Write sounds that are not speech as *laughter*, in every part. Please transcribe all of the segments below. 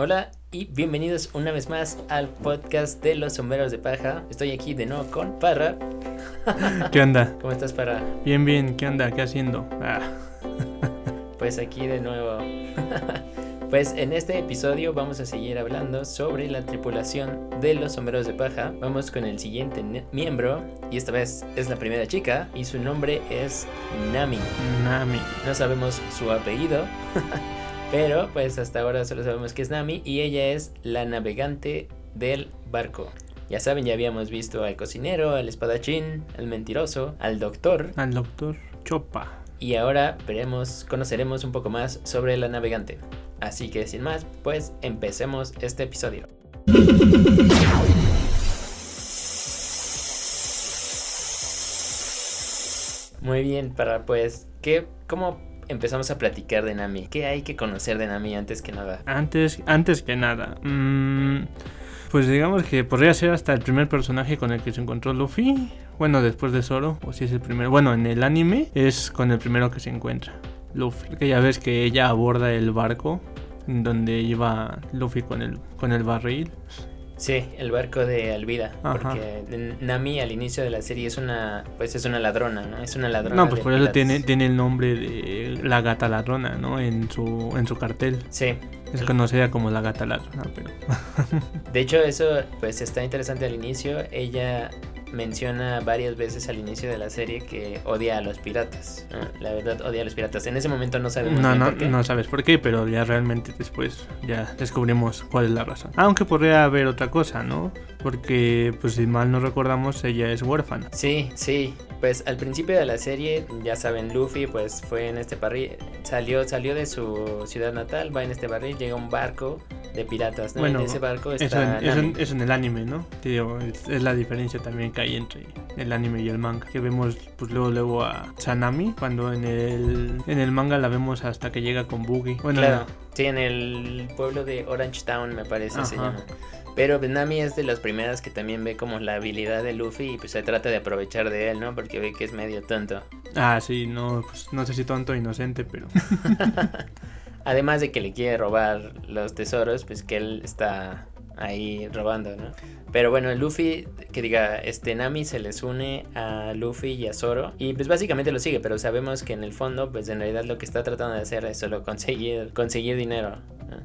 Hola y bienvenidos una vez más al podcast de los sombreros de paja. Estoy aquí de nuevo con Parra. *laughs* ¿Qué onda? ¿Cómo estás, Parra? Bien, bien, ¿qué onda? ¿Qué haciendo? Ah. *laughs* Pues aquí de nuevo. *laughs* Pues en este episodio vamos a seguir hablando sobre la tripulación de los sombreros de paja. Vamos con el siguiente miembro y esta vez es la primera chica y su nombre es Nami. Nami. No sabemos su apellido, pero pues hasta ahora solo sabemos que es Nami y ella es la navegante del barco. Ya saben, ya habíamos visto al cocinero, al espadachín, al mentiroso, al doctor Al doctor Chopa. y ahora veremos, conoceremos un poco más sobre la navegante. Así que sin más, pues empecemos este episodio. Muy bien, para pues, ¿qué, ¿cómo empezamos a platicar de Nami? ¿Qué hay que conocer de Nami antes que nada? Antes, antes que nada, mm, pues digamos que podría ser hasta el primer personaje con el que se encontró Luffy. Bueno, después de Zoro, o si es el primero. Bueno, en el anime es con el primero que se encuentra. Luffy. Que ya ves que ella aborda el barco donde iba Luffy con el, con el barril. Sí, el barco de Alvida, Ajá. porque Nami al inicio de la serie es una, pues es una ladrona, ¿no? Es una ladrona. No, pues por eso tiene, tiene el nombre de la gata ladrona, ¿no? En su, en su cartel. Sí, Es conocida como la gata ladrona, pero... *laughs* De hecho, eso pues está interesante al inicio. Ella menciona varias veces al inicio de la serie que odia a los piratas. ¿no? La verdad, odia a los piratas. En ese momento no sabemos No, no, por qué. no sabes por qué, pero ya realmente después ya descubrimos cuál es la razón. Aunque podría haber otra cosa, ¿no? Porque, pues si mal no recordamos, ella es huérfana. Sí, sí. Pues al principio de la serie, ya saben, Luffy pues fue en este barril, salió, salió de su ciudad natal, va en este barril, llega un barco de piratas, ¿no? Bueno, en ese barco Eso está en, eso, en- eso en el anime, ¿no? Te digo, es, es la diferencia también que hay entre el anime y el manga. Que vemos, pues luego, luego a Sanami, cuando en el, en el manga la vemos hasta que llega con Boogie. Bueno, Claro, sí, en el pueblo de Orange Town me parece se llama. Pero Nami es de las primeras que también ve como la habilidad de Luffy y pues se trata de aprovechar de él, ¿no? Porque ve que es medio tonto. Ah, sí, no, pues no sé si tonto o inocente, pero... *laughs* Además de que le quiere robar los tesoros, pues que él está ahí robando, ¿no? Pero bueno, Luffy, que diga, este Nami se les une a Luffy y a Zoro y pues básicamente lo sigue, pero sabemos que en el fondo, pues en realidad lo que está tratando de hacer es solo conseguir, conseguir dinero.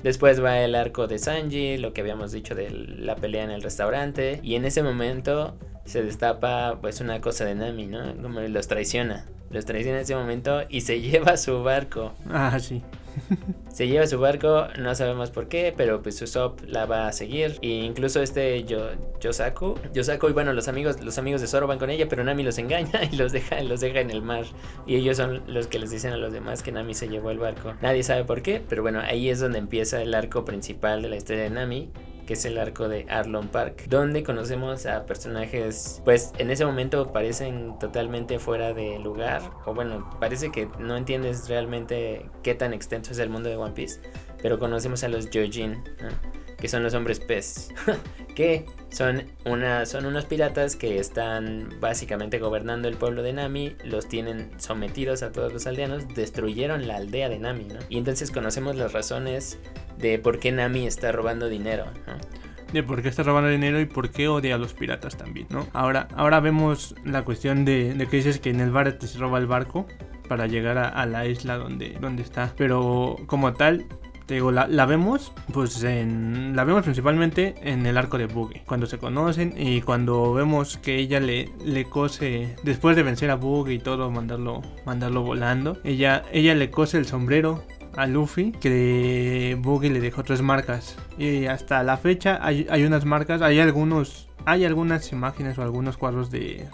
Después va el arco de Sanji, lo que habíamos dicho de la pelea en el restaurante y en ese momento se destapa pues una cosa de Nami, ¿no? Como los traiciona. Los traiciona en ese momento y se *laughs* lleva su barco. Ah, sí. *laughs* Se lleva su barco, no sabemos por qué, pero pues Usopp la va a seguir. E incluso este Yo, Yosaku, Yosaku y bueno, los amigos, los amigos de Zoro van con ella, pero Nami los engaña *laughs* y los deja, los deja en el mar. Y ellos son los que les dicen a los demás que Nami se llevó el barco. Nadie sabe por qué, pero bueno, ahí es donde empieza el arco principal de la historia de Nami. Que es el arco de Arlon Park, donde conocemos a personajes, pues en ese momento parecen totalmente fuera de lugar, o bueno, parece que no entiendes realmente qué tan extenso es el mundo de One Piece, pero conocemos a los Jojin. Que son los hombres pez, *laughs* que son, una, son unos piratas que están básicamente gobernando el pueblo de Nami, los tienen sometidos a todos los aldeanos, destruyeron la aldea de Nami. Y entonces conocemos las razones de por qué Nami está robando dinero, de por qué está robando dinero y por qué odia a los piratas también, ¿no? Ahora, ahora vemos la cuestión de, de que dices que en el bar te se roba el barco para llegar a, a la isla donde, donde está. Pero como tal, te digo, la, vemos, pues la vemos principalmente en el arco de Boogie, cuando se conocen y cuando vemos que ella le, le cose, después de vencer a Boogie y todo, mandarlo, mandarlo volando, ella, ella le cose el sombrero a Luffy que Boogie le dejó tres marcas. Y hasta la fecha hay, hay unas marcas, hay algunos, hay algunas imágenes o algunos cuadros de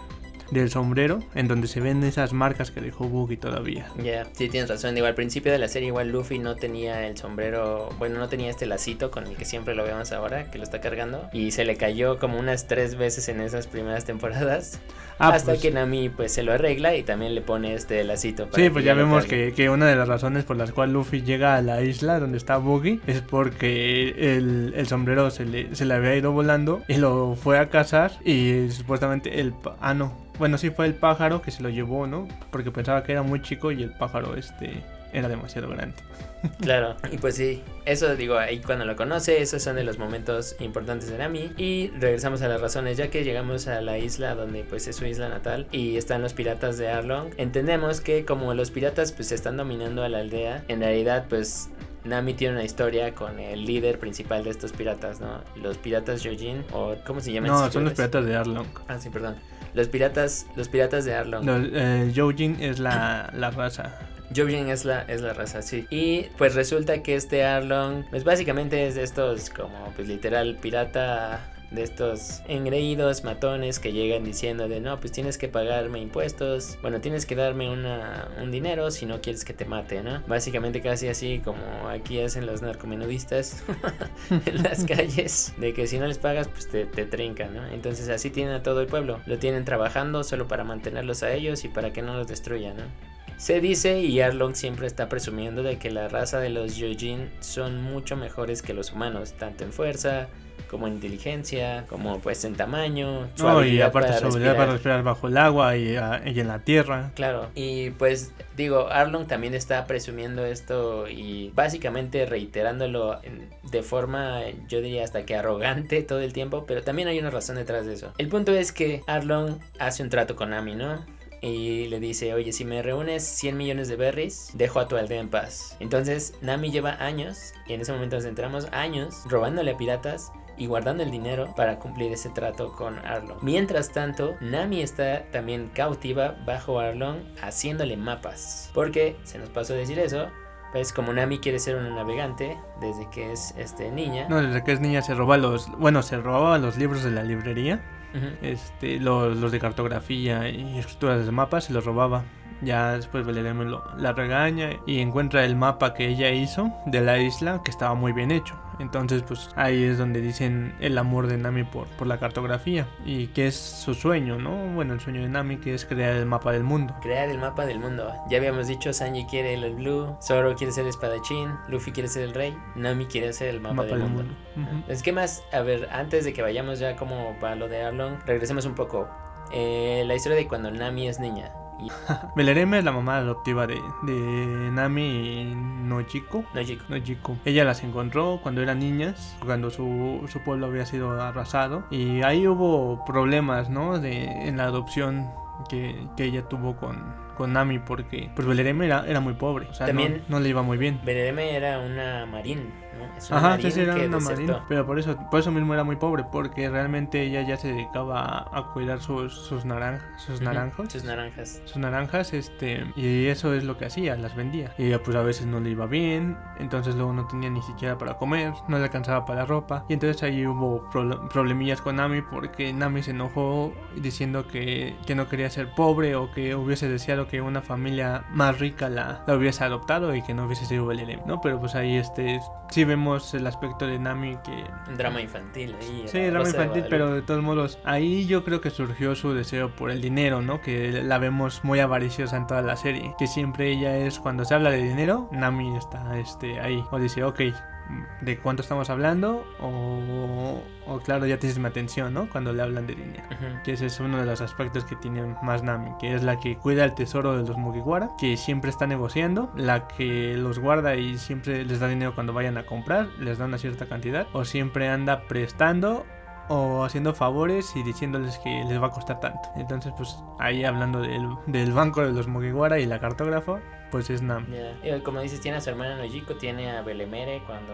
del sombrero en donde se ven esas marcas que dejó Boogie todavía. Ya, sí tienes razón. Digo, al principio de la serie igual Luffy no tenía el sombrero, bueno, no tenía este lacito con el que siempre lo vemos ahora, que lo está cargando. Y se le cayó como unas tres veces en esas primeras temporadas. Ah, hasta pues- que Nami pues se lo arregla y también le pone este lacito. para Sí, pues ya vemos que, que una de las razones por las cuales Luffy llega a la isla donde está Boogie es porque el, el sombrero se le, se le había ido volando y lo fue a cazar y supuestamente el... Ah, no. Bueno, sí fue el pájaro que se lo llevó, ¿no? Porque pensaba que era muy chico y el pájaro este era demasiado grande. *laughs* Claro, y pues sí, eso digo, ahí cuando lo conoce, esos son de los momentos importantes de Nami. Y regresamos a las razones, ya que llegamos a la isla donde pues es su isla natal y están los piratas de Arlong. Entendemos que como los piratas pues están dominando a la aldea, en realidad pues Nami tiene una historia con el líder principal de estos piratas, ¿no? Los piratas Yojin, o ¿cómo se llaman? No, son los piratas de Arlong. Ah, sí, perdón. Los piratas, los piratas de Arlong. Los, eh, Yojin es la, la raza. Yojin es la, es la raza, sí. Y pues resulta que este Arlong, pues básicamente es de estos como pues literal pirata de estos engreídos matones que llegan diciendo de no, pues tienes que pagarme impuestos, bueno, tienes que darme una, un dinero si no quieres que te mate, ¿no? Básicamente casi así como aquí hacen los narcomenudistas *laughs* en las calles, de que si no les pagas, pues te, te trincan, ¿no? Entonces así tienen a todo el pueblo, lo tienen trabajando solo para mantenerlos a ellos y para que no los destruyan, ¿no? Se dice, y Arlong siempre está presumiendo, de que la raza de los Yojin son mucho mejores que los humanos, tanto en fuerza, como en inteligencia, como pues en tamaño. No, y aparte para respirar. para respirar bajo el agua y, ah, y, en la tierra. Claro, y pues digo, Arlong también está presumiendo esto y básicamente reiterándolo de forma, yo diría hasta que arrogante todo el tiempo, pero también hay una razón detrás de eso. El punto es que Arlong hace un trato con Ami, ¿no? y le dice, oye, si me reúnes 100 millones de berries, dejo a tu aldea en paz. Entonces, Nami lleva años, y en ese momento nos centramos, años, robándole a piratas y guardando el dinero para cumplir ese trato con Arlong. Mientras tanto, Nami está también cautiva bajo Arlong haciéndole mapas. Porque, se nos pasó a decir eso, pues como Nami quiere ser una navegante desde que es este niña. No, desde que es niña se roba los, bueno, se robaba los libros de la librería este, los, de cartografía y escrituras de mapas se los robaba. Ya después Belerem la regaña y encuentra el mapa que ella hizo de la isla que estaba muy bien hecho. Entonces, pues ahí es donde dicen el amor de Nami por, por la cartografía y que es su sueño, ¿no? Bueno, el sueño de Nami que es crear el mapa del mundo. Crear el mapa del mundo. Ya habíamos dicho, Sanji quiere el blue, Zoro quiere ser el espadachín, Luffy quiere ser el rey, Nami quiere ser el mapa, del, mundo. Es que más, a ver, antes de que vayamos ya como para lo de Arlong, regresemos un poco. Eh, la historia de cuando Nami es niña. Belereme *laughs* es la mamá adoptiva de, de Nami y Nojiko. Nojiko. Nojiko. Ella las encontró cuando eran niñas, cuando su, su pueblo había sido arrasado. Y ahí hubo problemas, ¿no? De, en la adopción que, que ella tuvo con, con Nami porque pues Belereme era, era muy pobre. O sea, También no, no, le iba muy bien. Belereme era una marín Ajá, sí, era una marina. Pero por eso, por eso mismo era muy pobre, porque realmente ella ya se dedicaba a, cuidar sus, sus, naranjas, sus naranjos. Sus naranjas. Sus naranjas, este, y eso es lo que hacía, las vendía. Y ella pues a veces no le iba bien, entonces luego no tenía ni siquiera para comer, no le alcanzaba para la ropa. Y entonces ahí hubo problemillas con Nami porque Nami se enojó diciendo que, que no quería ser pobre o que hubiese deseado que una familia más rica la, la hubiese adoptado y que no hubiese sido Belén, ¿no? Pero pues ahí este sí vemos el aspecto de Nami que... Un drama infantil ahí. Sí, drama infantil, pero de todos modos, ahí yo creo que surgió su deseo por el dinero, ¿no? Que la vemos muy avariciosa en toda la serie. Que siempre ella es, cuando se habla de dinero, Nami está este, ahí. O dice, ok, de cuánto estamos hablando o, claro ya tienes mi atención no cuando le hablan de dinero que ese es uno de los aspectos que tiene más Nami que es la que cuida el tesoro de los Mugiwara que siempre está negociando la que los guarda y siempre les da dinero cuando vayan a comprar les da una cierta cantidad o siempre anda prestando o haciendo favores y diciéndoles que les va a costar tanto. Entonces, pues ahí hablando del, del banco de los Mugiwara y la cartógrafa, pues es Nam. Como dices, tiene a su hermana Nojiko, tiene a Belemere cuando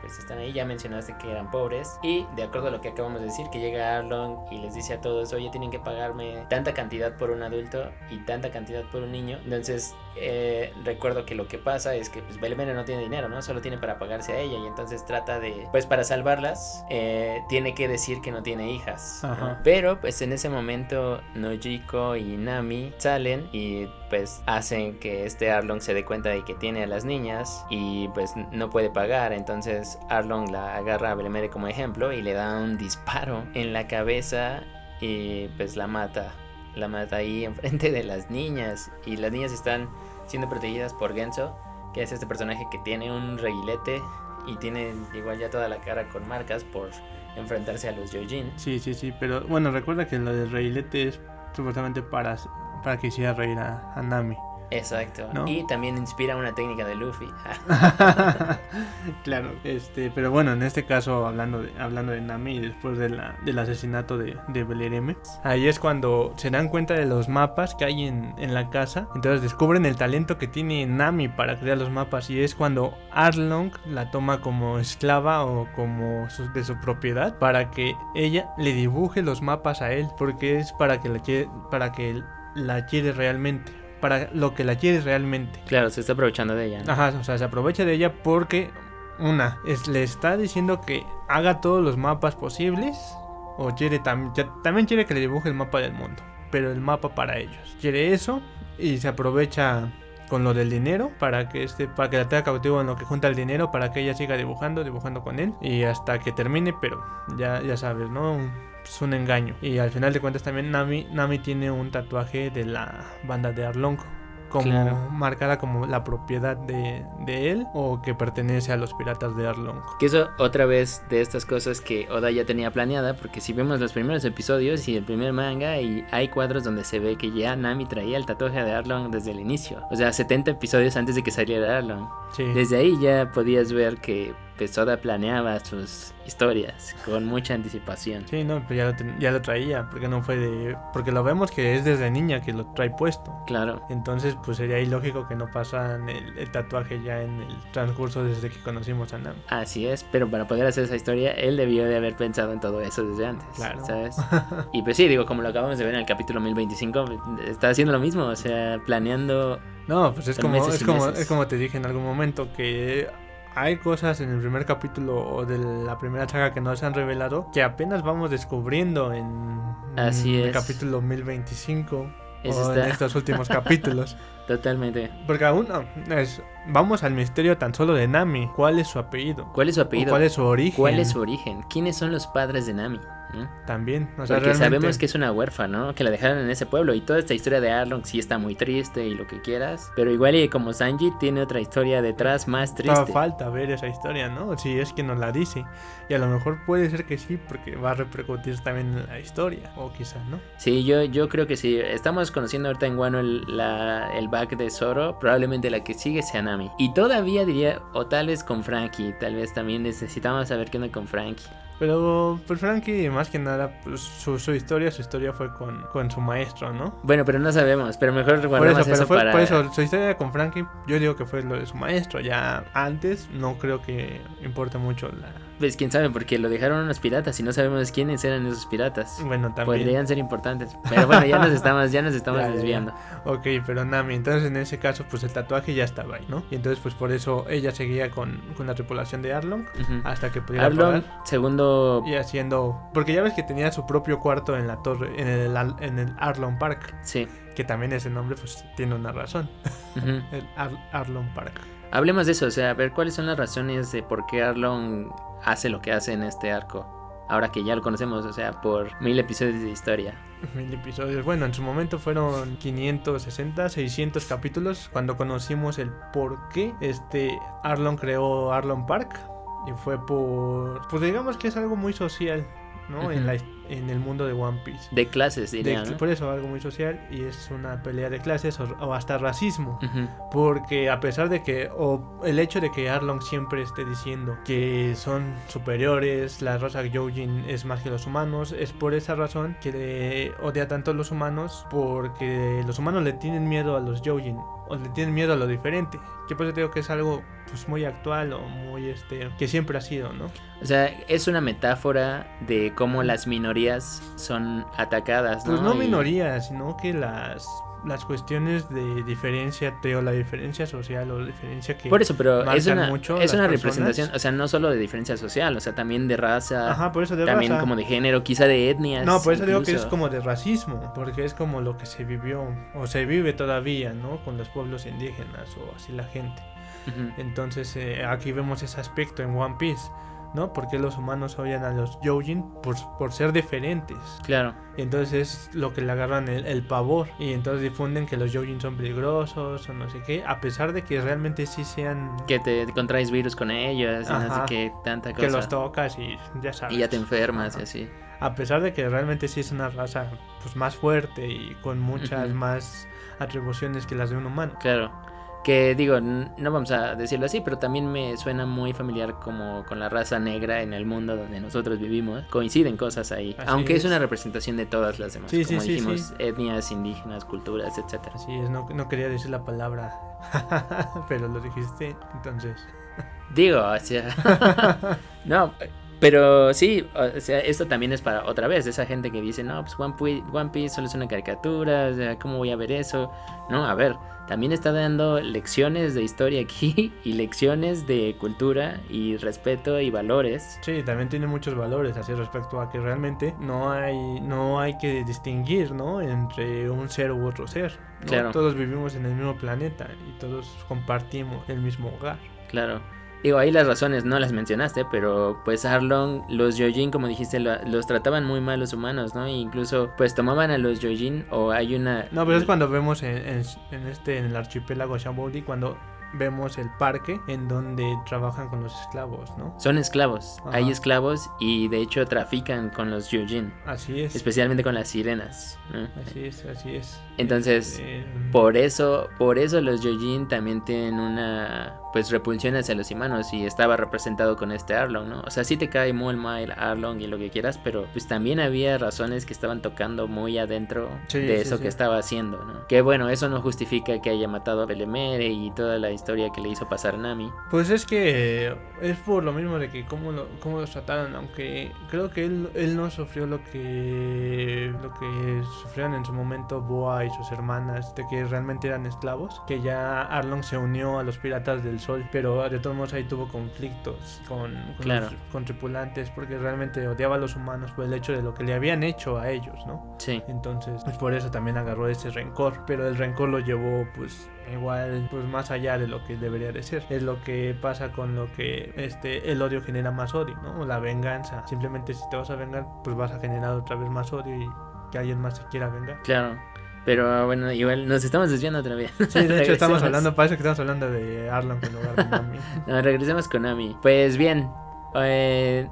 pues están ahí, ya mencionaste que eran pobres. Y de acuerdo a lo que acabamos de decir, que llega Arlong y les dice a todos, oye, tienen que pagarme tanta cantidad por un adulto y tanta cantidad por un niño. Entonces, eh, recuerdo que lo que pasa es que pues Belemere no tiene dinero, ¿no? Solo tiene para pagarse a ella y entonces trata de, pues para salvarlas, eh, tiene que decir que no tiene hijas. Pero pues en ese momento Nojiko y Nami salen y pues hacen que este Arlong se dé cuenta de que tiene a las niñas y pues no puede pagar. Entonces Arlong la agarra a Belemere como ejemplo y le da un disparo en la cabeza y pues la mata. La mata ahí *laughs* enfrente de las niñas y las niñas están siendo protegidas por Genso, que es este personaje que tiene un reguilete y tiene igual ya toda la cara con marcas por enfrentarse a los Yojin. Sí, sí, sí, pero bueno, recuerda que lo del reguilete es supuestamente para, para que hiciera reír a Nami. Exacto. ¿No? Y también inspira una técnica de Luffy. *laughs* claro, este, pero bueno, en este caso hablando de, hablando de Nami después de la, del asesinato de, de Belereme, ahí es cuando se dan cuenta de los mapas que hay en, en la casa, entonces descubren el talento que tiene Nami para crear los mapas y es cuando Arlong la toma como esclava o como su- de su propiedad para que ella le dibuje los mapas a él, porque es para que la para que él la quiere realmente, para lo que la quiere realmente. claro, se está aprovechando de ella. ¿no? Ajá, o sea, se aprovecha de ella porque, una, es, le está diciendo que haga todos los mapas posibles. O quiere tam- ya- también quiere que le dibuje el mapa del mundo. Pero el mapa para ellos. Quiere eso y se aprovecha con lo del dinero para que este para que la tenga cautivo en lo que junta el dinero para que ella siga dibujando dibujando con él y hasta que termine pero ya ya sabes no Un- es un engaño y al final de cuentas también Nami Nami tiene un tatuaje de la banda de Arlong como Claro. marcada como la propiedad de, de él o que pertenece a los piratas de Arlong. Que eso otra vez de estas cosas que Oda ya tenía planeada, porque si vemos los primeros episodios y el primer manga, y hay cuadros donde se ve que ya Nami traía el tatuaje de Arlong desde el inicio. O sea, 70 episodios antes de que saliera Arlong. Sí. Desde ahí ya podías ver que pues, Oda planeaba sus historias con mucha anticipación. Sí, no, pues ya lo, ten- ya lo traía, porque no fue de... Porque lo vemos que es desde niña que lo trae puesto. Claro. Entonces, pues sería ilógico que no pasaran el, el tatuaje ya en el transcurso desde que conocimos a Nami. Así es, pero para poder hacer esa historia, él debió de haber pensado en todo eso desde antes, Claro. ¿sabes? *laughs* Y pues sí, digo, como lo acabamos de ver en el capítulo 1025, está haciendo lo mismo, o sea, planeando... No, pues es como, es como, es como te dije en algún momento que hay cosas en el primer capítulo o de la primera saga que no se han revelado que apenas vamos descubriendo en, Así en el es. capítulo 1025 Eso o en estos últimos *laughs* capítulos. Totalmente. Porque aún no, es, vamos al misterio tan solo de Nami. ¿Cuál es su apellido? ¿Cuál es su ¿O apellido? ¿Cuál es su origen? ¿Cuál es su origen? ¿Quiénes son los padres de Nami? También, o sea, Porque realmente- sabemos que es una huérfana, ¿no? Que la dejaron en ese pueblo y toda esta historia de Arlong sí está muy triste y lo que quieras, pero igual y como Sanji tiene otra historia detrás más triste. falta ver esa historia, ¿no? Si es que nos la dice. Y a lo mejor puede ser que sí, porque va a repercutir también en la historia. O quizás, ¿no? Sí, yo, yo creo que sí. Estamos conociendo ahorita en Wano el, la- el back de Zoro. Probablemente la que sigue sea Nami. Y todavía diría, o tal vez con Frankie. Tal vez también necesitamos saber qué onda con Frankie. Pero, pues Frankie, más que nada, pues, su, su historia, su historia fue con, con su maestro, ¿no? Bueno, pero no sabemos. Pero mejor Por guardamos eso, eso, pero fue, para... por eso, su historia con Frankie, yo digo que fue lo de su maestro. Ya antes, no creo que importe mucho la. Pues quién sabe, porque lo dejaron unos piratas y no sabemos quiénes eran esos piratas. Bueno, también. Podrían ser importantes. Pero bueno, ya nos *laughs* estamos, ya nos estamos Ya, ya, ya. desviando. Ok, pero Nami, entonces en ese caso, pues el tatuaje ya estaba ahí, ¿no? Y entonces, pues por eso ella seguía con, con la tripulación de Arlong hasta que pudiera Arlong, pagar. segundo. Y haciendo. Porque ya ves que tenía su propio cuarto en la torre, en el, en el Arlong Park. Sí. Que también ese nombre, pues tiene una razón. *laughs* El Ar- Arlong Park. Hablemos de eso, o sea, a ver cuáles son las razones de por qué Arlong hace lo que hace en este arco. Ahora que ya lo conocemos, o sea, por mil episodios de historia. *laughs* Mil episodios. Bueno, en su momento fueron 560, 600 capítulos cuando conocimos el por qué este Arlong creó Arlong Park. Y fue por. Pues digamos que es algo muy social, ¿no? en, la, en el mundo de One Piece. De clases, De- diría, ¿no? Por eso algo muy social y es una pelea de clases o, o hasta racismo. Ujú. Porque a pesar de que, o el hecho de que Arlong siempre esté diciendo que son superiores, la raza Gyojin es más que los humanos, es por esa razón que le odia tanto a los humanos, porque los humanos le tienen miedo a los Gyojin, o le tienen miedo a lo diferente. Que por eso digo que es algo pues muy actual o muy este, que siempre ha sido, ¿no? O sea, es una metáfora de cómo las minorías son atacadas, ¿no? Pues no Y- minorías, sino que las las cuestiones de diferencia, te digo, la diferencia social o diferencia que Por eso, pero es una, mucho es una personas. representación, o sea, no solo de diferencia social, o sea, también de raza, Ajá, por eso de también raza. como de género, quizá de etnias. No, por eso digo que es como de racismo, porque es como lo que se vivió o se vive todavía, ¿no? Con los pueblos indígenas o así la gente. Entonces eh, aquí vemos ese aspecto en One Piece, ¿no? Porque los humanos odian a los Yojin por, por ser diferentes. Claro. Y entonces es lo que le agarran el, el pavor. Y entonces difunden que los Yojin son peligrosos o no sé qué. A pesar de que realmente sí sean... Que te contraes virus con ellos, y no sé qué, tanta cosa. Que los tocas y ya sabes. y ya te enfermas y así. A pesar de que realmente sí es una raza pues más fuerte y con muchas más atribuciones que las de un humano. Claro. Que digo, no vamos a decirlo así, pero también me suena muy familiar como con la raza negra en el mundo donde nosotros vivimos. Coinciden cosas ahí. Así aunque es. es. una representación de todas las demás. Sí, sí, como sí, dijimos, sí. etnias, indígenas, culturas, etcétera. Así es, no, no quería decir la palabra, *laughs* pero lo dijiste, entonces. Digo, o sea. *laughs* no, pero sí, o sea, esto también es para otra vez, esa gente que dice, no, pues One Piece, One Piece solo es una caricatura, o sea, ¿cómo voy a ver eso? No, a ver, también está dando lecciones de historia aquí *laughs* y lecciones de cultura y respeto y valores. Sí, también tiene muchos valores así respecto a que realmente no hay, no hay que distinguir, ¿no? Entre un ser u otro ser. ¿no? Claro. Todos vivimos en el mismo planeta y todos compartimos el mismo hogar. Claro. Digo, ahí las razones no las mencionaste, pero pues Arlong, los Yojin, como dijiste, lo- los trataban muy mal los humanos, ¿no? E incluso pues tomaban a los Yojin o hay una... No, pero es cuando vemos en, en- en este, en el archipiélago Shamboudi, cuando vemos el parque en donde trabajan con los esclavos, ¿no? Son esclavos, Ajá. hay esclavos y de hecho trafican con los Yojin, Así es. especialmente con las sirenas. ¿no? Así es, así es. Entonces, Eh, Por eso, por eso los Yojin también tienen una pues repulsión hacia los humanos y estaba representado con este Arlong, ¿no? O sea, sí te cae muy mal Arlong y lo que quieras, pero pues también había razones que estaban tocando muy adentro Sí, de sí, eso sí. que estaba haciendo, ¿no? Que bueno, eso no justifica que haya matado a Belemere y toda la historia que le hizo pasar a Nami. Pues es que es por lo mismo de que cómo, lo, cómo los trataron, aunque creo que él, él no sufrió lo que lo que sufrieron en su momento Boa y sus hermanas, de que realmente eran esclavos, que ya Arlong se unió a los piratas del sol, pero de todos modos ahí tuvo conflictos con, con, Claro. los- con tripulantes, porque realmente odiaba a los humanos por el hecho de lo que le habían hecho a ellos, ¿no? Sí, Entonces, pues por eso también agarró ese rencor, pero el rencor lo llevó pues igual pues más allá de lo que debería de ser. Es lo que pasa con lo que este el odio genera más odio, ¿no? O la venganza. Simplemente si te vas a vengar, pues vas a generar otra vez más odio y que alguien más se quiera vengar. claro. Pero bueno, igual nos estamos desviando otra vez. Sí, de hecho estamos hablando, parece que estamos hablando de Arlong en lugar de Nami. *laughs* No, regresemos con Nami. Pues bien, eh,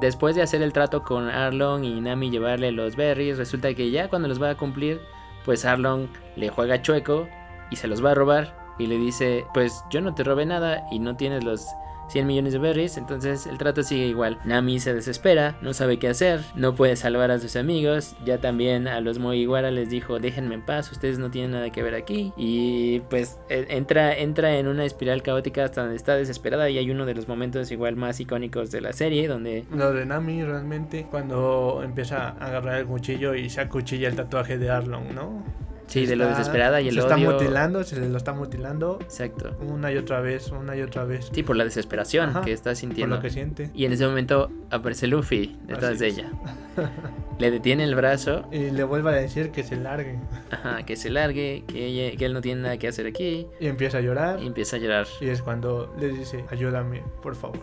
después de hacer el trato con Arlong y Nami llevarle los berries, resulta que ya cuando los va a cumplir, pues Arlong le juega chueco y se los va a robar y le dice, pues yo no te robé nada y no tienes los 100 millones de berries, entonces el trato sigue igual. Nami se desespera, no sabe qué hacer, no puede salvar a sus amigos, ya también a los Mugiwara les dijo, déjenme en paz, ustedes no tienen nada que ver aquí y pues e- entra, entra en una espiral caótica hasta donde está desesperada y hay uno de los momentos igual más icónicos de la serie donde... Lo de Nami realmente cuando empieza a agarrar el cuchillo y se acuchilla el tatuaje de Arlong, ¿no? Sí, de lo Está- desesperada y el se odio. está mutilando, se lo está mutilando Exacto. una y otra vez, una y otra vez. Sí, por la desesperación Ajá, que está Por sintiendo. lo que siente. Y en ese momento aparece Luffy detrás Así de es. ella. *laughs* Le detiene el brazo, Y le vuelve a decir que se largue. ajá, que se largue, que, ella- que él no tiene nada que hacer aquí. Y empieza a llorar. Y empieza a llorar Y es cuando le dice, ayúdame, por favor.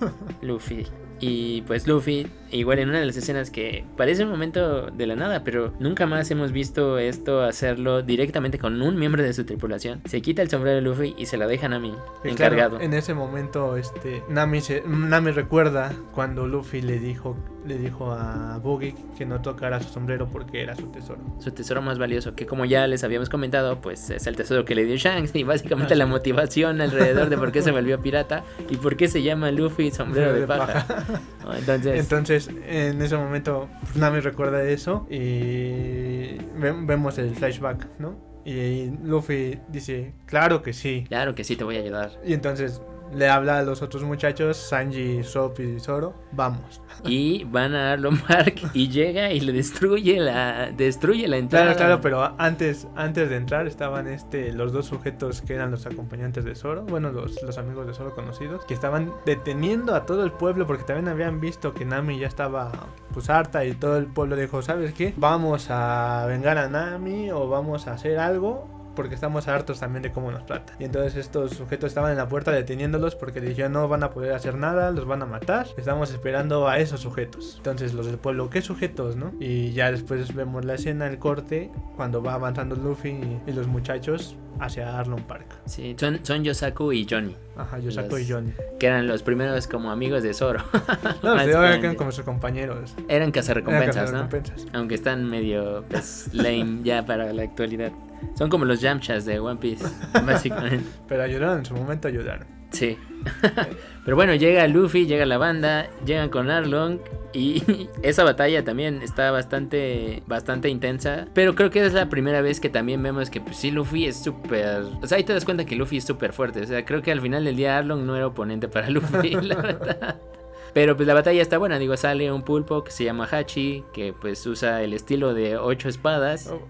*laughs* Luffy. Y pues Luffy, igual en una de las escenas que parece un momento de la nada, pero nunca más hemos visto esto hacerlo directamente con un miembro de su tripulación. Se quita el sombrero de Luffy y se lo dejan a Y encargado. claro, en ese momento, este, Nami, se, Nami recuerda cuando Luffy le dijo, le dijo a Boogie que no tocara su sombrero porque era su tesoro. Su tesoro más valioso, que como ya les habíamos comentado, pues es el tesoro que le dio Shanks y básicamente Ah, la sí. motivación alrededor de por qué se volvió pirata y por qué se llama Luffy sombrero de paja. *laughs* Entonces, Entonces, en ese momento, pues, Nami recuerda eso y ve- vemos el flashback, ¿no? Y Luffy dice, claro que sí. claro que sí te voy a ayudar. Y entonces le habla a los otros muchachos, Sanji, Sop y Zoro, vamos. Y van a Arlong Park y llega y le destruye la destruye la entrada. Claro, claro, pero antes, antes de entrar estaban este, los dos sujetos que eran los acompañantes de Zoro, bueno, los, los amigos de Zoro conocidos, que estaban deteniendo a todo el pueblo porque también habían visto que Nami ya estaba pues harta y todo el pueblo dijo, ¿sabes qué? Vamos a vengar a Nami o vamos a hacer algo porque estamos hartos también de cómo nos tratan. Y entonces estos sujetos estaban en la puerta deteniéndolos porque dijeron no van a poder hacer nada, los van a matar. Estamos esperando a esos sujetos. Entonces los del pueblo, ¿qué sujetos, no? Y ya después vemos la escena, el corte, cuando va avanzando Luffy y, y los muchachos hacia Arlong Park. Sí, son, son Yosaku y Johnny. Ajá, Yosaku Los- y Johnny. Que eran los primeros como amigos de Zoro. *laughs* No, se eran como sus compañeros. Eran Eran cazarrecompensas, ¿no? cazarrecompensas. Aunque están medio pues, lame ya para la actualidad. Son como los Yamchas de One Piece, *laughs* básicamente. Pero ayudaron, en su momento ayudaron. Sí. *laughs* Pero bueno, llega Luffy, llega la banda, llegan con Arlong y *laughs* esa batalla también está bastante bastante intensa, pero creo que es la primera vez que también vemos que pues sí Luffy es súper, o sea, ahí te das cuenta que Luffy es súper fuerte, o sea, creo que al final del día Arlong no era oponente para Luffy, la verdad. Pero pues la batalla está buena, digo, sale un pulpo que se llama Hachi, que pues usa el estilo de ocho espadas. Oh,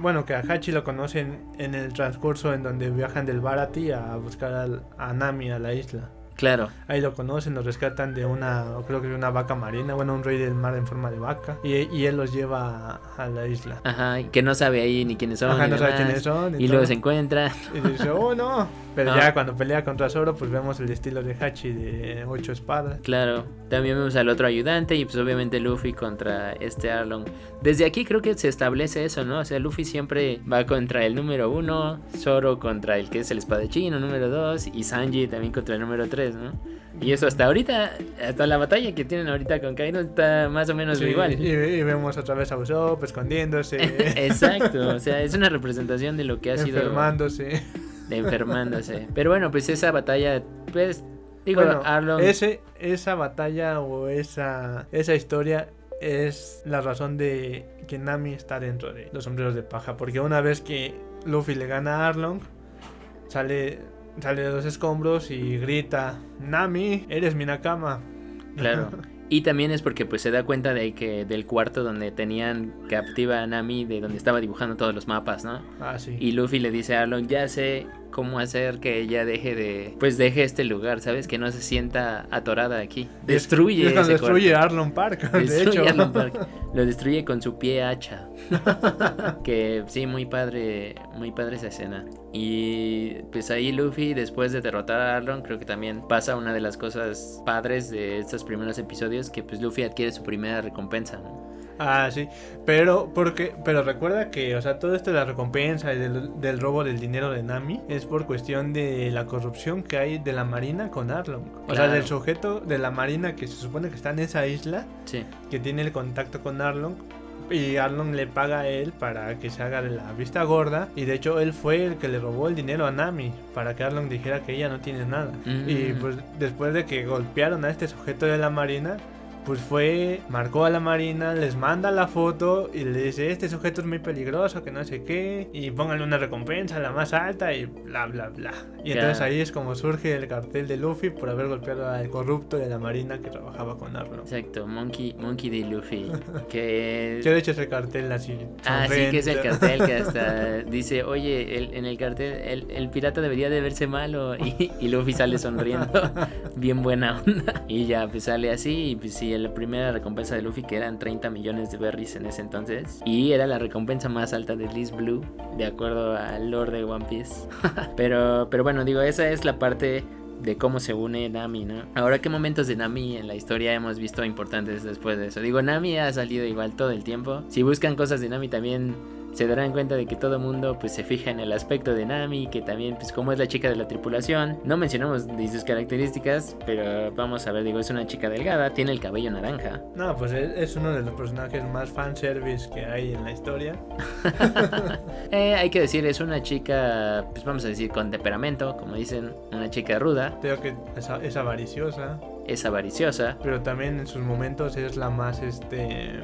Bueno, que a Hachi lo conocen en el transcurso en donde viajan del Barati a buscar a Nami a la isla. Claro, Ahí lo conocen, lo rescatan de una, creo que de una vaca marina, bueno, un rey del mar en forma de vaca. Y, y él los lleva a, a la isla. ajá, que no sabe ahí ni quiénes son. Ajá, ni no sabe quiénes son. Y luego se encuentra. Y dice, oh no. *laughs* Pero Ah. ya cuando pelea contra Zoro, pues vemos el estilo de Hachi de ocho espadas. Claro, también vemos al otro ayudante y pues obviamente Luffy contra este Arlong. Desde aquí creo que se establece eso, ¿no? O sea, Luffy siempre va contra el número uno, Zoro contra el que es el espadachín, o número dos, y Sanji también contra el número tres, ¿no? Y eso hasta ahorita, hasta la batalla que tienen ahorita con Kaido está más o menos Sí, igual. Y, y vemos otra vez a Usopp escondiéndose, *laughs* Exacto, o sea, es una representación de lo que ha sido enfermándose. De enfermándose. *laughs* Pero bueno, pues esa batalla, pues, digo, Bueno, Arlong... ese, esa batalla o esa, esa historia es la razón de que Nami está dentro de los sombreros de paja. Porque una vez que Luffy le gana a Arlong, sale, sale de los escombros y grita, Nami, eres mi Nakama. Claro. *laughs* Y también es porque pues se da cuenta de que del cuarto donde tenían captiva a Nami, de donde estaba dibujando todos los mapas, ¿no? Ah, sí. Y Luffy le dice a Arlong, ya sé cómo hacer que ella deje de, pues deje este lugar, ¿sabes? Que no se sienta atorada aquí. Destruye Es cuando ese destruye cuarto. Arlong Park, de Destruye hecho. Arlong Park. Lo destruye con su pie hacha. *laughs* que sí, muy padre, muy padre esa escena. Y pues ahí Luffy, después de derrotar a Arlong, creo que también pasa una de las cosas padres de estos primeros episodios, que pues Luffy adquiere su primera recompensa. ¿no? Ah, sí. Pero, porque, pero recuerda que, o sea, todo esto de la recompensa y del, del robo del dinero de Nami es por cuestión de la corrupción que hay de la marina con Arlong. O sea, del sujeto de la marina que se supone que está en esa isla, Sí, que tiene el contacto con Arlong. Y Arlong le paga a él para que se haga de la vista gorda. Y de hecho, él fue el que le robó el dinero a Nami. Para que Arlong dijera que ella no tiene nada. Mm. Y pues después de que golpearon a este sujeto de la marina, pues fue, marcó a la marina, les manda la foto y le dice, este sujeto es muy peligroso, que no sé qué, y pónganle una recompensa, la más alta, y bla, bla, bla. Y Ya. entonces ahí es como surge el cartel de Luffy por haber golpeado al corrupto de la marina que trabajaba con Arlong. exacto, Monkey, Monkey D. Luffy. *laughs* Que Yo de hecho ese cartel así. Ah, sí, que es el cartel que hasta *laughs* dice, oye, el- en el cartel el, el pirata debería de verse malo y, y Luffy sale sonriendo, *laughs* bien buena onda. Y ya, pues sale así y pues sí, la primera recompensa de Luffy que eran 30 millones de berries en ese entonces. Y era la recompensa más alta de Liz Blue, de acuerdo al lore de One Piece. *laughs* pero, pero bueno, digo, esa es la parte de cómo se une Nami, ¿no? Ahora, ¿qué momentos de Nami en la historia hemos visto importantes después de eso? Digo, Nami ha salido igual todo el tiempo. Si buscan cosas de Nami también se darán cuenta de que todo el mundo pues se fija en el aspecto de Nami, que también pues como es la chica de la tripulación. No mencionamos ni sus características, pero vamos a ver, digo, es una chica delgada, tiene el cabello naranja. No, pues es, es uno de los personajes más fanservice que hay en la historia. *laughs* Eh, hay que decir, es una chica, pues vamos a decir, con temperamento, como dicen, una chica ruda, Creo que es, es avariciosa. Es avariciosa. pero también en sus momentos es la más este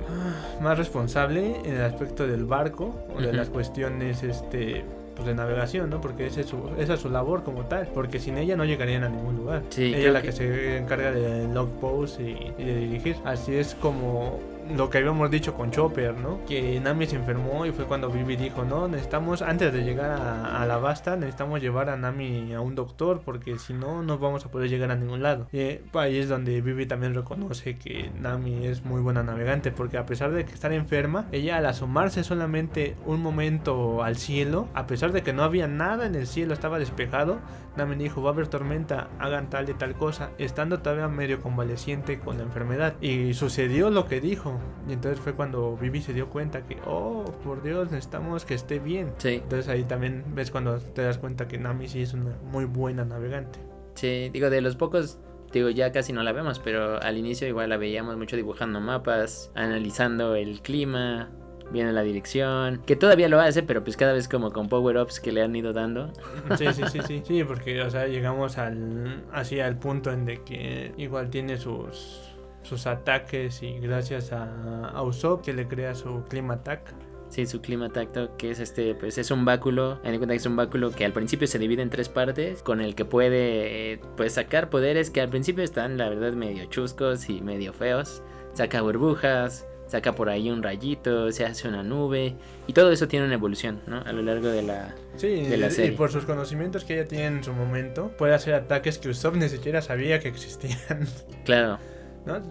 más responsable en el aspecto del barco o de Ujú. las cuestiones este pues de navegación, ¿no? Porque esa es, su, esa es su labor como tal, porque sin ella no llegarían a ningún lugar. Sí, ella es la que- que... se encarga de log post y, y de dirigir. Así es como lo que habíamos dicho con Chopper, ¿no? Que Nami se enfermó y fue cuando Vivi dijo, no, necesitamos, antes de llegar a, la basta, necesitamos llevar a Nami a un doctor porque si no, no vamos a poder llegar a ningún lado. Y eh, ahí es donde Vivi también reconoce que Nami es muy buena navegante porque a pesar de estar enferma, ella al asomarse solamente un momento al cielo, a pesar de que no había nada en el cielo, estaba despejado, Nami dijo, va a haber tormenta, hagan tal y tal cosa, estando todavía medio convaleciente con la enfermedad. Y sucedió lo que dijo. Y entonces fue cuando Vivi se dio cuenta que, oh, por Dios, necesitamos que esté bien. Sí. Entonces ahí también ves cuando te das cuenta que Nami sí es una muy buena navegante. Sí, digo, de los pocos digo, ya casi no la vemos, pero al inicio igual la veíamos mucho dibujando mapas, analizando el clima, viene la dirección, que todavía lo hace, pero pues cada vez como con power-ups que le han ido dando. *laughs* Sí, sí, sí, sí, sí, porque, o sea, llegamos al, así al punto en de que igual tiene sus sus ataques y gracias a, a Usopp que le crea su clima attack. Sí, su clima tacto, que es este, pues es un báculo. En cuenta que es un báculo que al principio se divide en tres partes, con el que puede pues sacar poderes que al principio están, la verdad, medio chuscos y medio feos. Saca burbujas, saca por ahí un rayito, se hace una nube y todo eso tiene una evolución, ¿no? A lo largo de la, sí, de la serie. Y por sus conocimientos que ella tiene en su momento, puede hacer ataques que Usopp ni siquiera sabía que existían. Claro.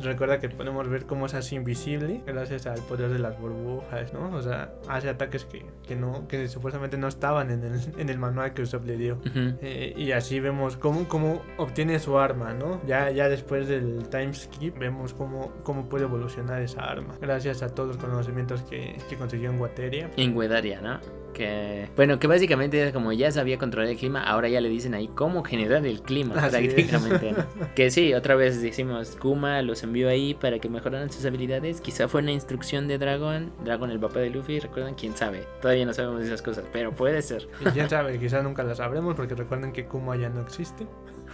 Recuerda que podemos ver cómo es así invisible gracias al poder de las burbujas, ¿no? O sea, hace ataques que, que no, que supuestamente no estaban en el, en el manual que Usopp le dio. Eh, y así vemos cómo, cómo obtiene su arma, ¿no? Ya, ya después del time skip vemos cómo, cómo puede evolucionar esa arma. Gracias a todos los conocimientos que, que consiguió en Guateria. En Guedaria, ¿no? Que, bueno, que básicamente como ya sabía controlar el clima, ahora ya le dicen ahí cómo generar el clima prácticamente. *laughs* Que sí, otra vez decimos, Kuma los envió ahí para que mejoraran sus habilidades. Quizá fue una instrucción de Dragon, Dragon el papá de Luffy, recuerdan, quién sabe. Todavía no sabemos esas cosas, pero puede ser. Quién sabe, quizá nunca las sabremos porque recuerden que Kuma ya no existe.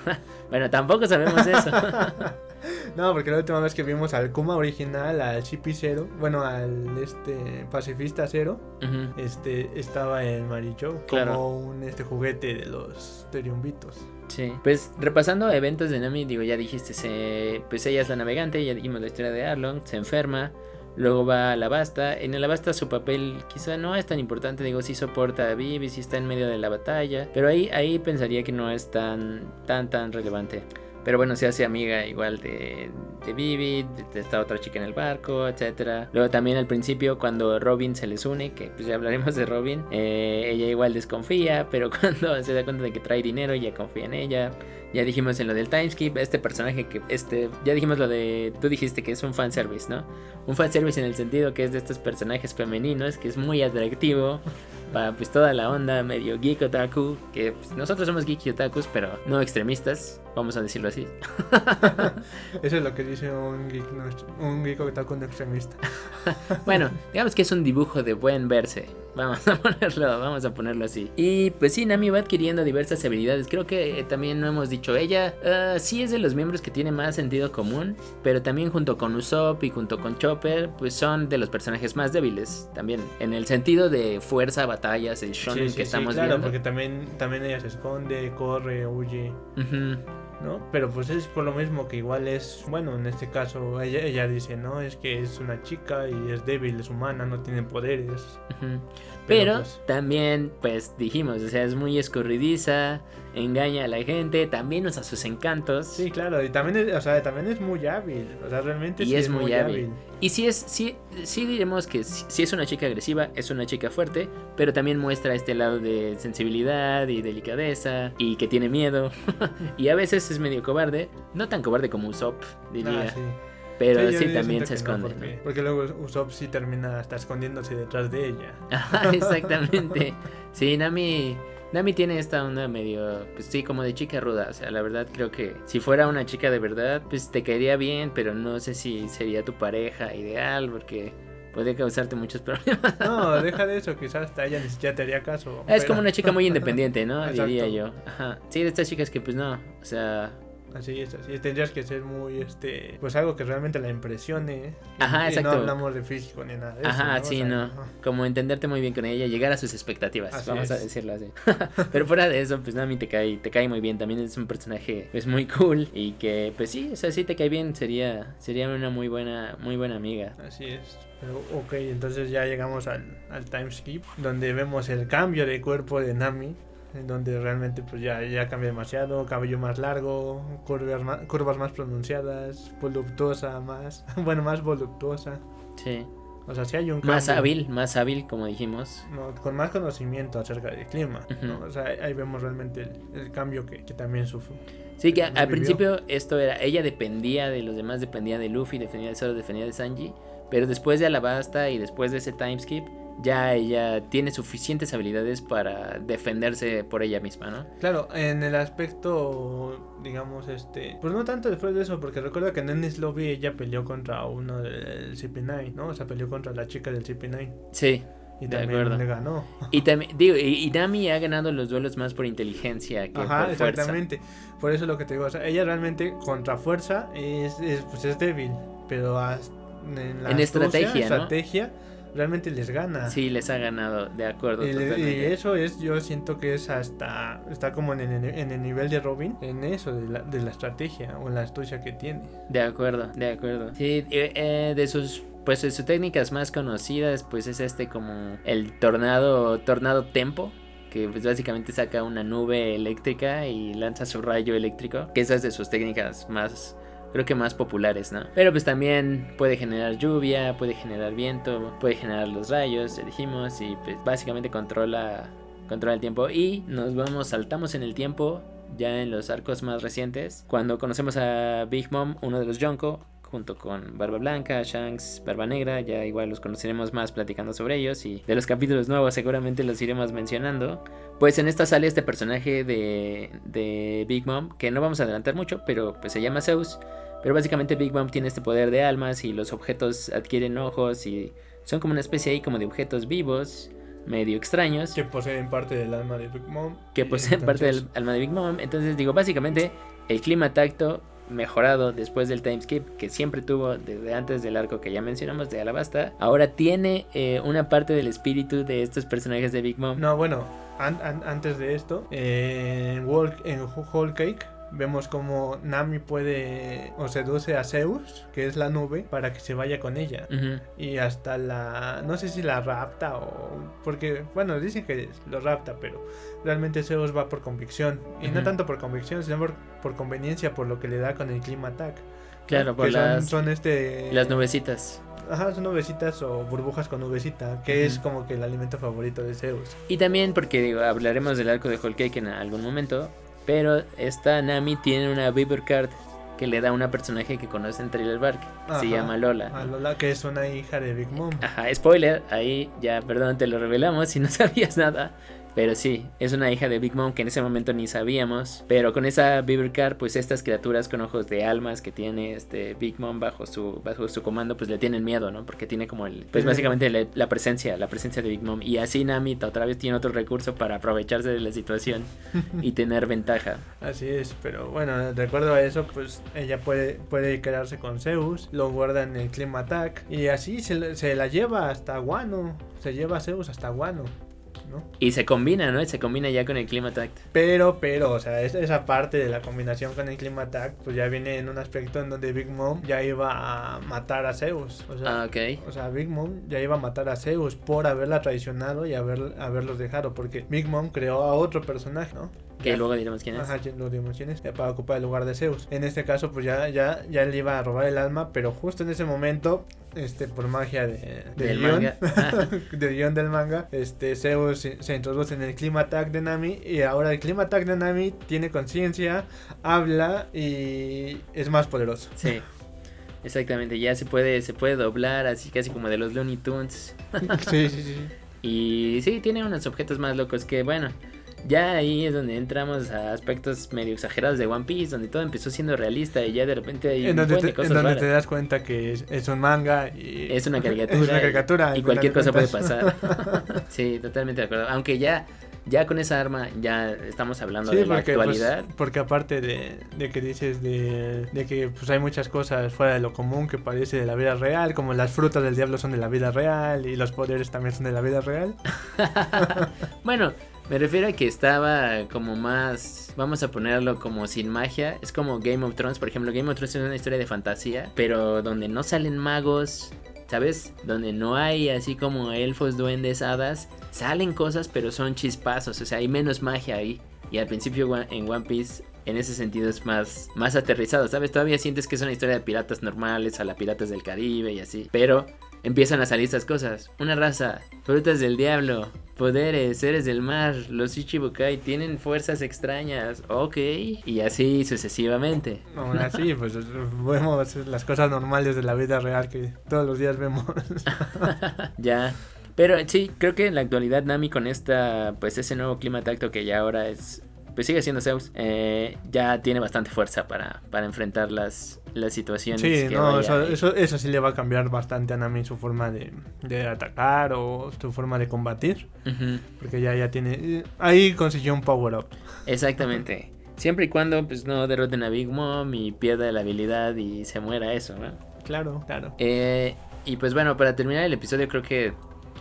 *laughs* bueno, tampoco sabemos eso. *laughs* no, porque la última vez que vimos al Kuma original, al Chippy Zero, bueno, al este pacifista Zero, este estaba en Maricho como un este juguete de los teriumbitos. Sí, pues repasando eventos de Nami, digo, ya dijiste, se, pues ella es la navegante, ya dijimos la historia de Arlong, se enferma, luego va a la Basta, en la Basta su papel quizá no es tan importante, digo, sí soporta a Vivi, sí está en medio de la batalla, pero ahí, ahí pensaría que no es tan, tan, tan relevante. Pero bueno, se hace amiga igual de, de Vivi, de, esta otra chica en el barco, etc. Luego también al principio cuando Robin se les une, que pues ya hablaremos de Robin, eh, ella igual desconfía, *laughs* pero cuando se da cuenta de que trae dinero, ella confía en ella. Ya dijimos en lo del timeskip, este personaje que, este, ya dijimos lo de, tú dijiste que es un fanservice, ¿no? Un fanservice en el sentido que es de estos personajes femeninos, que es muy atractivo para pues toda la onda medio geek otaku, que pues, nosotros somos geek otakus, pero no extremistas, vamos a decirlo así. *laughs* Eso es lo que dice un geek, un geek otaku no extremista. *laughs* bueno, digamos que es un dibujo de buen verse. Vamos a *laughs* ponerlo, vamos a ponerlo así. Y pues sí, Nami va adquiriendo diversas habilidades. Creo que eh, también no hemos dicho, ella uh, sí es de los miembros que tiene más sentido común, pero también junto con Usopp y junto con Chopper, pues son de los personajes más débiles también. En el sentido de fuerza, batallas, el shonen que estamos claro, porque también, también ella se esconde, corre, huye. ¿no? Pero pues es por lo mismo que igual es, bueno, en este caso ella, ella dice, ¿no? Es que es una chica y es débil, es humana, no tiene poderes. Pero, pues, también, pues dijimos, o sea, es muy escurridiza, engaña a la gente, también usa sus encantos. Sí, claro, y también es, o sea, también es muy hábil, o sea, realmente y es, muy, hábil. Y sí es, sí, sí diremos que si, es una chica agresiva, es una chica fuerte, pero también muestra este lado de sensibilidad y delicadeza y que tiene miedo. *laughs* y a veces es medio cobarde, no tan cobarde como Usopp, diría. Ah, pero sí, también se esconde. porque, luego Usopp sí termina hasta escondiéndose detrás de ella. *laughs* exactamente. *laughs* Sí, Nami. Nami tiene esta onda medio, pues sí, como de chica ruda. O sea, la verdad creo que si fuera una chica de verdad, pues te caería bien, pero no sé si sería tu pareja ideal, porque puede causarte muchos *laughs* problemas. No, deja de eso, quizás hasta ella ni siquiera te haría caso. Es como una chica muy *laughs* independiente, ¿no? Diría yo. Ajá. Sí, de estas chicas que pues no, o sea, Así es, así es. Tendrías que ser muy, este, pues algo que realmente la impresione. Ajá, y exacto. no hablamos de físico ni nada de Ajá, eso. sí, O sea, no. Como entenderte muy bien con ella, llegar a sus expectativas, Así vamos a es. decirlo así. *laughs* Pero fuera de eso, pues Nami te cae, te cae muy bien. También es un personaje pues muy cool y que pues sí, o sea, sí te cae bien, sería sería una muy buena muy buena amiga. Así es. Pero, ok, entonces ya llegamos al, al time skip, donde vemos el cambio de cuerpo de Nami, en donde realmente pues ya, ya cambia demasiado, cabello más largo, curvas más, curvas más pronunciadas, voluptuosa más, *laughs* bueno, más voluptuosa. Sí. O sea, sí hay un cambio. Más hábil, más hábil, como dijimos. No, con más conocimiento acerca del clima. ¿no? Ujú. O sea, ahí vemos realmente el, el cambio que, que también sufre. Sí, que Nos al principio esto era, ella dependía de los demás, dependía de Luffy, dependía de Zoro, dependía de Sanji, pero después de Alabasta y después de ese time skip, ya ella tiene suficientes habilidades para defenderse por ella misma, ¿no? Claro, en el aspecto, digamos, este. Pues no tanto después de eso, porque recuerdo que en Ennis Lobby ella peleó contra uno del CP9, ¿no? O sea, peleó contra la chica del CP9. Sí. Y De también acuerdo. le ganó. Y *laughs* también, digo, y, y Nami ha ganado los duelos más por inteligencia que Ajá, por fuerza. exactamente. Por eso es lo que te digo. O sea, ella realmente contra fuerza es, es, pues es débil. Pero en, la En astucia, estrategia, ¿no? estrategia, realmente les gana. Sí, les ha ganado, de acuerdo. Y, y eso es, yo siento que es hasta, está como en el, en el nivel de Robin, en eso, de la, de la estrategia o la astucia que tiene. De acuerdo, de acuerdo. Sí, eh, eh, de sus pues de sus técnicas más conocidas, pues es este como el tornado tornado tempo, que pues básicamente saca una nube eléctrica y lanza su rayo eléctrico, que esa es de sus técnicas más creo que más populares, ¿no? Pero pues también puede generar lluvia, puede generar viento, puede generar los rayos, ya dijimos, y pues básicamente controla controla el tiempo y nos vamos saltamos en el tiempo ya en los arcos más recientes cuando conocemos a Big Mom, uno de los Yonko junto con Barba Blanca, Shanks, Barba Negra, ya igual los conoceremos más platicando sobre ellos y de los capítulos nuevos seguramente los iremos mencionando. Pues en esta sale este personaje de, de Big Mom, que no vamos a adelantar mucho, pero pues se llama Zeus. Pero básicamente Big Mom tiene este poder de almas y los objetos adquieren ojos y son como una especie ahí como de objetos vivos, medio extraños Que poseen parte del alma de Big Mom. que poseen *laughs* parte entonces- del alma de Big Mom. Entonces digo, básicamente el clima tacto mejorado después del time skip que siempre tuvo desde antes del arco que ya mencionamos de Alabasta, ahora tiene eh, una parte del espíritu de estos personajes de Big Mom. No, bueno, an- an- antes de esto, eh, en Whole Cake vemos como Nami puede o seduce a Zeus, que es la nube, para que se vaya con ella. Y hasta la. No sé si la rapta o. Porque, bueno, dicen que lo rapta, pero realmente Zeus va por convicción. Y no tanto por convicción, sino por, por conveniencia, por lo que le da con el clima attack. Claro, por que son, las, son este. las nubecitas. Ajá, son nubecitas o burbujas con nubecita, que es como que el alimento favorito de Zeus. Y también porque digo, hablaremos del arco de Whole Cake en algún momento, pero esta Nami tiene una Beaver Card que le da a una personaje que conoce en Trailer Bark, Ajá. se llama Lola. A Lola, que es una hija de Big Mom. Ajá, spoiler, ahí ya, perdón, te lo revelamos si no *laughs* sabías nada. Pero sí, es una hija de Big Mom que en ese momento ni sabíamos. Pero con esa Beaver Card, pues estas criaturas con ojos de almas que tiene este Big Mom bajo su, bajo su comando, pues le tienen miedo, ¿no? Porque tiene como el. Pues básicamente la, la presencia, la presencia de Big Mom. Y así Nami otra vez tiene otro recurso para aprovecharse de la situación y *laughs* tener ventaja. Así es, pero bueno, de acuerdo a eso, pues ella puede, puede quedarse con Zeus, lo guarda en el Clima Attack y así se, se la lleva hasta Guano, se lleva a Zeus hasta Guano, ¿no? Y se combina, ¿no? Y se combina ya con el Clima Tact. Pero, pero, o sea, es- esa parte de la combinación con el Clima Attack, pues ya viene en un aspecto en donde Big Mom ya iba a matar a Zeus, o sea, Ah. O sea, Big Mom ya iba a matar a Zeus por haberla traicionado y haber, haberlos dejado. Porque Big Mom creó a otro personaje, ¿no? Que Ya- luego diremos quién es. Ajá, lo dimos quién es, ya para ocupar el lugar de Zeus. En este caso, pues ya, ya, ya le iba a robar el alma, pero justo en ese momento, este, por magia de, de Del guion, manga. *laughs* Ah, de guion del manga, este, Zeus se, se introduce en el clima attack de Nami y ahora el clima attack de Nami tiene conciencia, habla y es más poderoso. Sí. Exactamente, ya se puede, se puede doblar así casi como de los Looney Tunes. sí, sí, sí. *laughs* Y sí, tiene unos objetos más locos que, bueno, ya ahí es donde entramos a aspectos medio exagerados de One Piece, donde todo empezó siendo realista y ya de repente hay En un donde, te, de en cosas donde raras. te das cuenta que es, es un manga y Es una caricatura. *laughs* Es una caricatura. Y al cualquier cosa de puede pasar. *laughs* sí, totalmente de acuerdo. Aunque ya ya con esa arma ya estamos hablando Sí, de la porque, pues, actualidad. porque aparte de, de que dices de, de que pues hay muchas cosas fuera de lo común que parece de la vida real, como las frutas del diablo son de la vida real y los poderes también son de la vida real. *laughs* Bueno, me refiero a que estaba como más, vamos a ponerlo como sin magia. Es como Game of Thrones, por ejemplo, Game of Thrones es una historia de fantasía, pero donde no salen magos, ¿sabes? Donde no hay así como elfos, duendes, hadas. Salen cosas, pero son chispazos, o sea, hay menos magia ahí. Y al principio en One Piece, en ese sentido es más, más aterrizado, ¿sabes? Todavía sientes que es una historia de piratas normales, a la piratas del Caribe y así. Pero empiezan a salir estas cosas. Una raza, frutas del diablo, poderes, seres del mar, los Ichibukai tienen fuerzas extrañas, ok. Y así sucesivamente. Aún así, *laughs* pues vemos las cosas normales de la vida real que todos los días vemos. *laughs* ya. Pero sí, creo que en la actualidad Nami con esta, pues ese nuevo clima tacto que ya ahora es, pues sigue siendo Zeus, eh, ya tiene bastante fuerza para, para enfrentar las, las situaciones. Sí, que no, eso, eso, eso sí le va a cambiar bastante a Nami su forma de, de atacar o su forma de combatir. Porque ya, ya tiene... eh, Ahí consiguió un power up. Exactamente. Siempre y cuando pues no derroten a Big Mom y pierda la habilidad y se muera eso, ¿no? Claro, claro. Eh, y pues bueno, para terminar el episodio creo que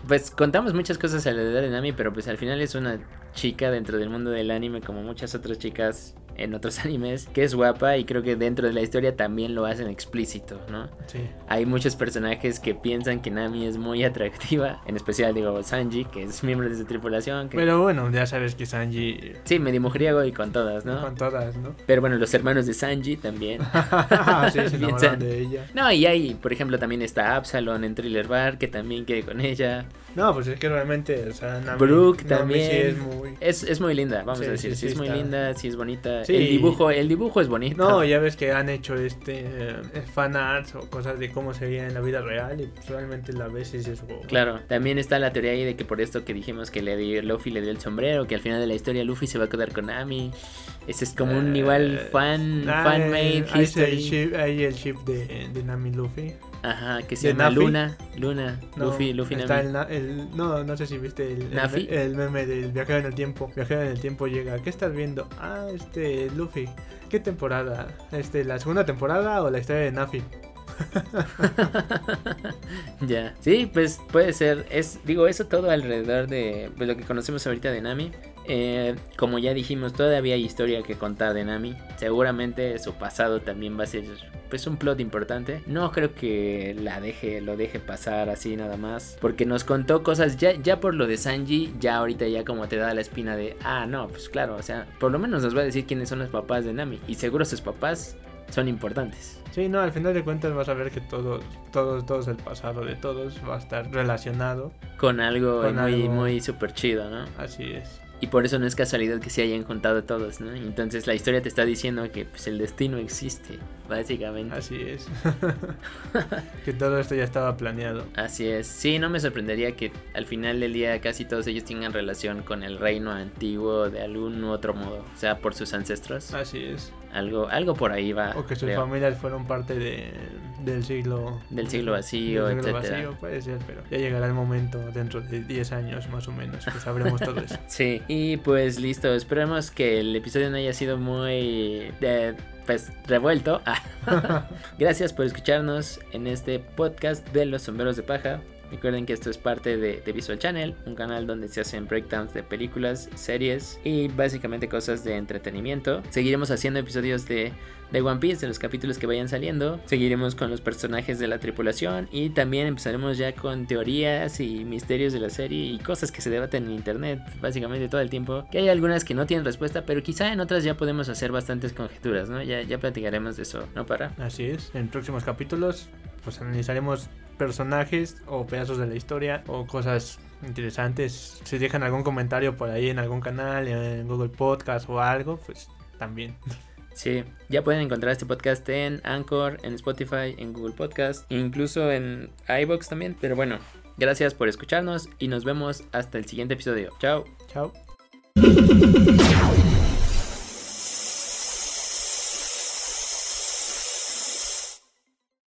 pues contamos muchas cosas alrededor de Nami, pero pues al final es una chica dentro del mundo del anime como muchas otras chicas en otros *laughs* animes, que es guapa y creo que dentro de la historia también lo hacen explícito, ¿no? Sí. Hay muchos personajes que piensan que Nami es muy *laughs* atractiva, en especial digo Sanji, que es miembro de su tripulación, que Pero bueno, ya sabes que Sanji... sí, medio mujeriego y con todas, ¿no? Con todas, ¿no? Pero bueno, los hermanos de Sanji también. *laughs* sí, se Piensan- de ella. No, y hay, por ejemplo, también está Absalon en Thriller Bar, que también quiere con ella. No, pues es que realmente, o sea, Nami, Brooke Nami también. sí es muy... Es, es muy linda, vamos Sí, a decir. sí, es muy linda, sí es bonita. Sí. El dibujo, el dibujo es bonito. No, ya ves que han hecho este eh, fan arts o cosas de cómo sería en la vida real y pues, realmente la ves y dices, wow. Claro, también está la teoría ahí de que por esto que dijimos que le dio, Luffy le dio el sombrero, que al final de la historia Luffy se va a quedar con Nami. Ese es como un Eh, igual fan, ah, fan made ahí está el history. ship, ahí el ship de, de Nami Luffy. Ajá, que se llama Nafi. Luna, Luna, No, Luffy, Luffy está el, el- no, no sé si viste el, el meme del viajero en el tiempo. Viajero en el tiempo llega. ¿Qué estás viendo? Ah, este Luffy. ¿Qué temporada? Este, la segunda temporada o la historia de Nafi. *laughs* ya. Sí, pues puede ser. Es, digo, eso todo alrededor de pues, lo que conocemos ahorita de Nami. Eh, como ya dijimos, todavía hay historia que contar de Nami. Seguramente su pasado también va a ser pues un plot importante. No creo que la deje, lo deje pasar así nada más. Porque nos contó cosas ya, ya por lo de Sanji, ya ahorita ya como te da la espina de, ah, no, pues claro, o sea, por lo menos nos va a decir quiénes son los papás de Nami. Y seguro sus papás son importantes. Sí, no, al final de cuentas vas a ver que todo, todos, todos el pasado de todos va a estar relacionado. Con algo Con muy, algo. muy súper chido, ¿no? Así es. Y por eso no es casualidad que se hayan juntado todos, ¿no? Entonces la historia te está diciendo que pues, el destino existe, básicamente. Así es. *laughs* *laughs* que todo esto ya estaba planeado. Así es. Sí, no me sorprendería que al final del día casi todos ellos tengan relación con el reino antiguo de algún u otro modo. O sea, por sus ancestros. Así es. Algo, algo por ahí va. O que sus creo. familias fueron parte de, del siglo... Del siglo vacío, del siglo etcétera. vacío, puede ser, pero ya llegará el momento dentro de 10 años más o menos que sabremos todo eso. *laughs* Sí, y pues listo, esperemos que el episodio no haya sido muy eh, pues revuelto. *laughs* Gracias por escucharnos en este podcast de los sombreros de paja. Recuerden que esto es parte de, Visual Channel, un canal donde se hacen breakdowns de películas, series y básicamente cosas de entretenimiento. Seguiremos haciendo episodios de, de One Piece, de los capítulos que vayan saliendo. Seguiremos con los personajes de la tripulación y también empezaremos ya con teorías y misterios de la serie y cosas que se debaten en internet básicamente todo el tiempo. Que hay algunas que no tienen respuesta, pero quizá en otras ya podemos hacer bastantes conjeturas, ¿no? Ya, ya platicaremos de eso, ¿no, para? Así es. En próximos capítulos pues analizaremos personajes o pedazos de la historia o cosas interesantes. Si dejan algún comentario por ahí en algún canal, en Google Podcast o algo, pues también. Sí, ya pueden encontrar este podcast en Anchor, en Spotify, en Google Podcast, incluso en iBox también. Pero bueno, gracias por escucharnos y nos vemos hasta el siguiente episodio. Chao. Chao. *laughs*